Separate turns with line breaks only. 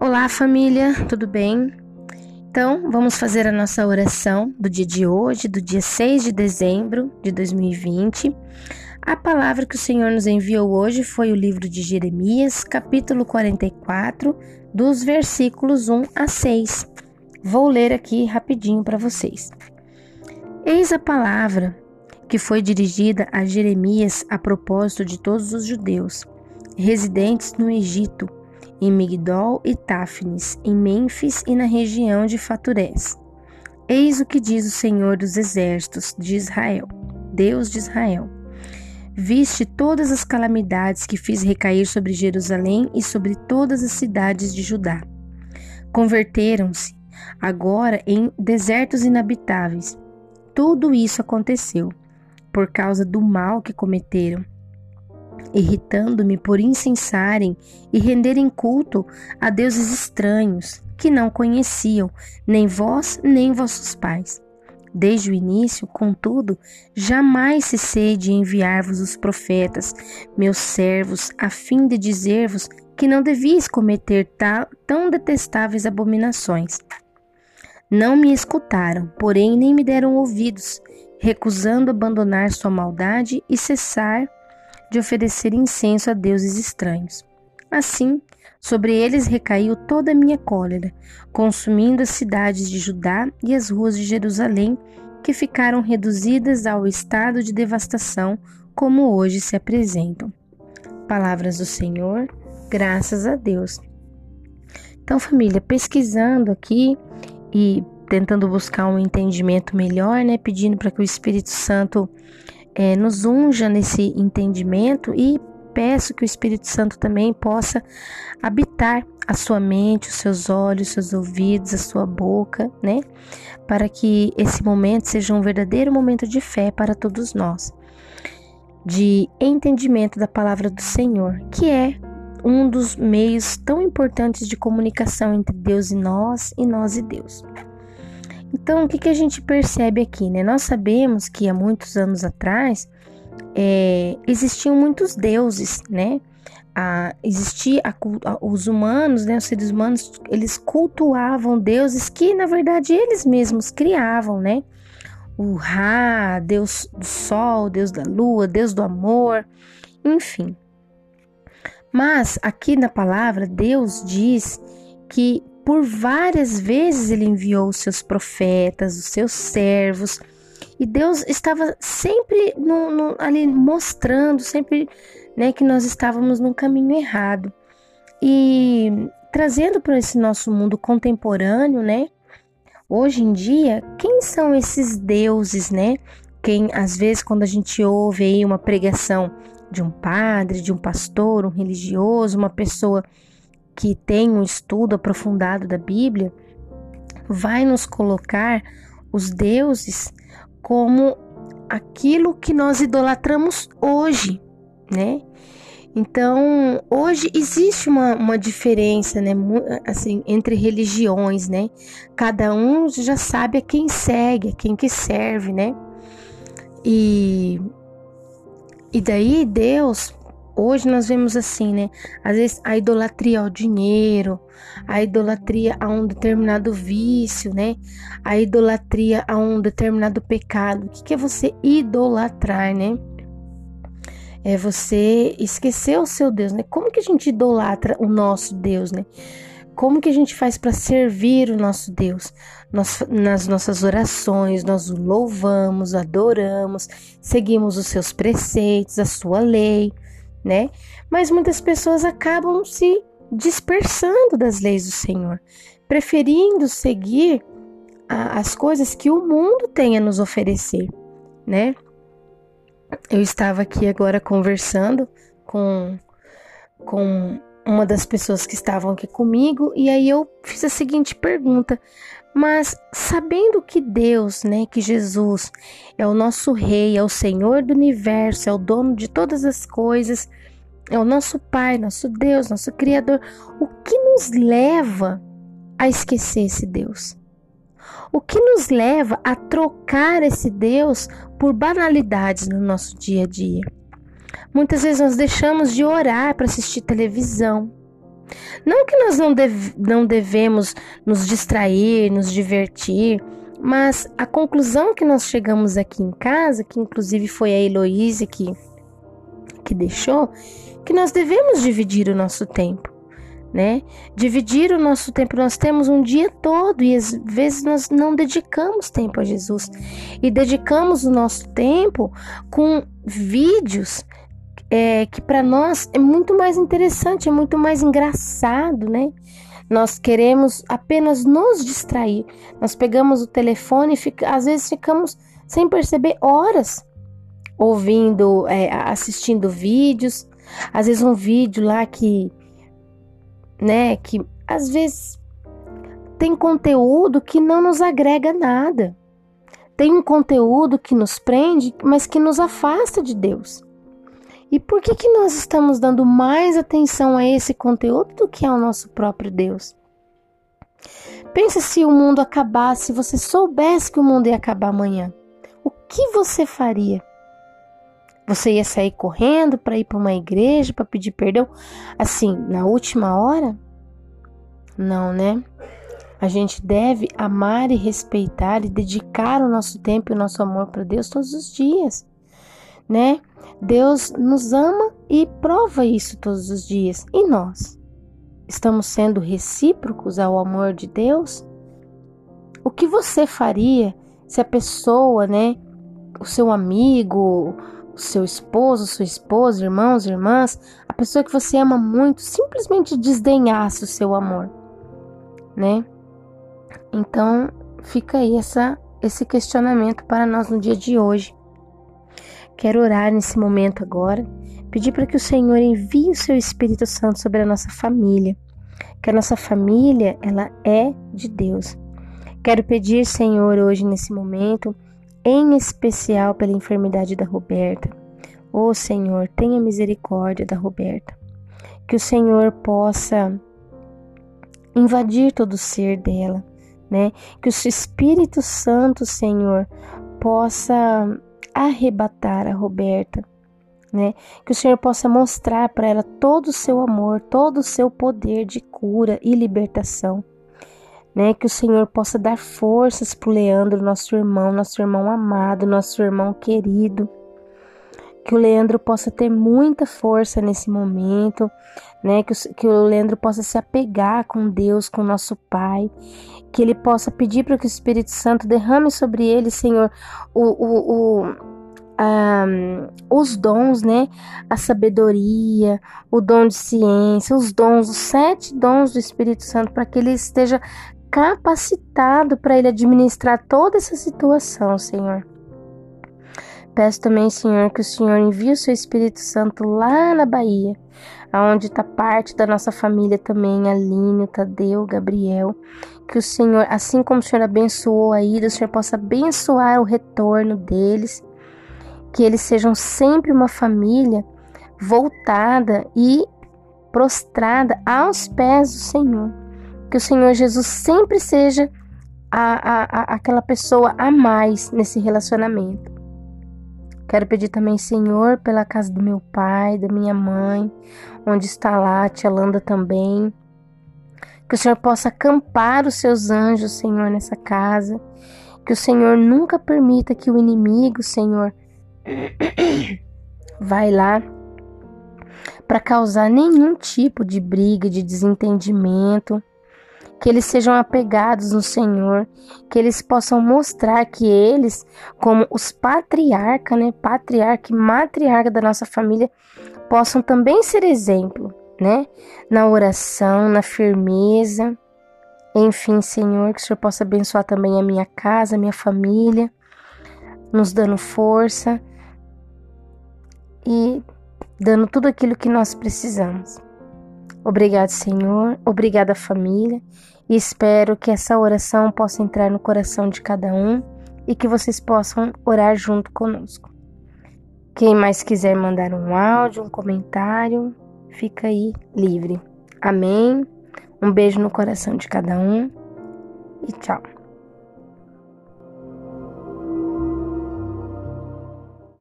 Olá, família, tudo bem? Então, vamos fazer a nossa oração do dia de hoje, do dia 6 de dezembro de 2020. A palavra que o Senhor nos enviou hoje foi o livro de Jeremias, capítulo 44, dos versículos 1 a 6. Vou ler aqui rapidinho para vocês. Eis a palavra que foi dirigida a Jeremias a propósito de todos os judeus residentes no Egito em Migdol e Táfnis, em Mênfis e na região de Faturés. Eis o que diz o Senhor dos Exércitos de Israel, Deus de Israel. Viste todas as calamidades que fiz recair sobre Jerusalém e sobre todas as cidades de Judá. Converteram-se agora em desertos inabitáveis. Tudo isso aconteceu por causa do mal que cometeram irritando-me por incensarem e renderem culto a deuses estranhos que não conheciam, nem vós nem vossos pais. Desde o início, contudo, jamais cessei de enviar-vos os profetas, meus servos, a fim de dizer-vos que não devíeis cometer tão detestáveis abominações. Não me escutaram, porém nem me deram ouvidos, recusando abandonar sua maldade e cessar de oferecer incenso a deuses estranhos. Assim, sobre eles recaiu toda a minha cólera, consumindo as cidades de Judá e as ruas de Jerusalém, que ficaram reduzidas ao estado de devastação, como hoje se apresentam. Palavras do Senhor, graças a Deus. Então, família, pesquisando aqui e tentando buscar um entendimento melhor, né, pedindo para que o Espírito Santo é, nos unja nesse entendimento e peço que o Espírito Santo também possa habitar a sua mente, os seus olhos, os seus ouvidos, a sua boca, né? Para que esse momento seja um verdadeiro momento de fé para todos nós, de entendimento da palavra do Senhor, que é um dos meios tão importantes de comunicação entre Deus e nós e nós e Deus. Então, o que, que a gente percebe aqui? Né? Nós sabemos que há muitos anos atrás é, existiam muitos deuses, né? A, existia a, a, os humanos, né, os seres humanos, eles cultuavam deuses que na verdade eles mesmos criavam, né? O Ra, Deus do Sol, Deus da Lua, Deus do Amor, enfim. Mas aqui na palavra Deus diz que por várias vezes ele enviou os seus profetas, os seus servos, e Deus estava sempre no, no, ali mostrando, sempre né, que nós estávamos num caminho errado. E trazendo para esse nosso mundo contemporâneo, né? Hoje em dia, quem são esses deuses, né? Quem às vezes quando a gente ouve aí uma pregação de um padre, de um pastor, um religioso, uma pessoa que tem um estudo aprofundado da Bíblia, vai nos colocar os deuses como aquilo que nós idolatramos hoje, né? Então, hoje existe uma, uma diferença, né, assim, entre religiões, né? Cada um já sabe a quem segue, a quem que serve, né? E, e daí Deus Hoje nós vemos assim, né? Às vezes a idolatria ao dinheiro, a idolatria a um determinado vício, né? A idolatria a um determinado pecado. O que é você idolatrar, né? É você esquecer o seu Deus, né? Como que a gente idolatra o nosso Deus, né? Como que a gente faz para servir o nosso Deus? Nós, nas nossas orações, nós o louvamos, adoramos, seguimos os seus preceitos, a sua lei né? Mas muitas pessoas acabam se dispersando das leis do Senhor, preferindo seguir a, as coisas que o mundo tem a nos oferecer, né? Eu estava aqui agora conversando com, com uma das pessoas que estavam aqui comigo e aí eu fiz a seguinte pergunta: mas sabendo que Deus, né, que Jesus é o nosso rei, é o Senhor do universo, é o dono de todas as coisas, é o nosso Pai, nosso Deus, nosso Criador, o que nos leva a esquecer esse Deus? O que nos leva a trocar esse Deus por banalidades no nosso dia a dia? Muitas vezes nós deixamos de orar para assistir televisão. Não que nós não, deve, não devemos nos distrair, nos divertir, mas a conclusão que nós chegamos aqui em casa, que inclusive foi a Heloísa que, que deixou, que nós devemos dividir o nosso tempo, né? Dividir o nosso tempo. Nós temos um dia todo e às vezes nós não dedicamos tempo a Jesus e dedicamos o nosso tempo com vídeos é, que para nós é muito mais interessante, é muito mais engraçado, né? Nós queremos apenas nos distrair. Nós pegamos o telefone e fica, às vezes ficamos sem perceber horas ouvindo, é, assistindo vídeos. Às vezes um vídeo lá que, né, que às vezes tem conteúdo que não nos agrega nada. Tem um conteúdo que nos prende, mas que nos afasta de Deus. E por que, que nós estamos dando mais atenção a esse conteúdo do que ao nosso próprio Deus? Pense se o mundo acabasse, se você soubesse que o mundo ia acabar amanhã. O que você faria? Você ia sair correndo para ir para uma igreja para pedir perdão? Assim, na última hora? Não, né? A gente deve amar e respeitar e dedicar o nosso tempo e o nosso amor para Deus todos os dias, né? Deus nos ama e prova isso todos os dias. E nós? Estamos sendo recíprocos ao amor de Deus? O que você faria se a pessoa, né, o seu amigo, o seu esposo, sua esposa, irmãos, irmãs, a pessoa que você ama muito, simplesmente desdenhasse o seu amor, né? Então, fica aí essa, esse questionamento para nós no dia de hoje. Quero orar nesse momento agora, pedir para que o Senhor envie o seu Espírito Santo sobre a nossa família, que a nossa família, ela é de Deus. Quero pedir, Senhor, hoje nesse momento, em especial pela enfermidade da Roberta. Ô oh, Senhor, tenha misericórdia da Roberta. Que o Senhor possa invadir todo o ser dela, né? Que o Espírito Santo, Senhor, possa arrebatar a Roberta, né? Que o Senhor possa mostrar para ela todo o seu amor, todo o seu poder de cura e libertação. Né, que o Senhor possa dar forças para o Leandro, nosso irmão, nosso irmão amado, nosso irmão querido. Que o Leandro possa ter muita força nesse momento, né? Que o, que o Leandro possa se apegar com Deus, com nosso Pai. Que ele possa pedir para que o Espírito Santo derrame sobre ele, Senhor, o, o, o um, os dons, né? A sabedoria, o dom de ciência, os dons, os sete dons do Espírito Santo, para que ele esteja capacitado para ele administrar toda essa situação, Senhor. Peço também, Senhor, que o Senhor envie o seu Espírito Santo lá na Bahia, aonde está parte da nossa família também, Aline, Tadeu, Gabriel. Que o Senhor, assim como o Senhor abençoou a ida, o Senhor possa abençoar o retorno deles que eles sejam sempre uma família voltada e prostrada aos pés do Senhor. Que o Senhor Jesus sempre seja a, a, a, aquela pessoa a mais nesse relacionamento. Quero pedir também, Senhor, pela casa do meu pai, da minha mãe, onde está lá a tia Landa também. Que o Senhor possa acampar os seus anjos, Senhor, nessa casa. Que o Senhor nunca permita que o inimigo, Senhor, vai lá para causar nenhum tipo de briga, de desentendimento, que eles sejam apegados no Senhor, que eles possam mostrar que eles, como os patriarca, né, patriarca e matriarca da nossa família, possam também ser exemplo, né, na oração, na firmeza. Enfim, Senhor, que o Senhor possa abençoar também a minha casa, a minha família, nos dando força, e dando tudo aquilo que nós precisamos. Obrigado, Senhor. Obrigada, família. E espero que essa oração possa entrar no coração de cada um e que vocês possam orar junto conosco. Quem mais quiser mandar um áudio, um comentário, fica aí livre. Amém. Um beijo no coração de cada um e tchau.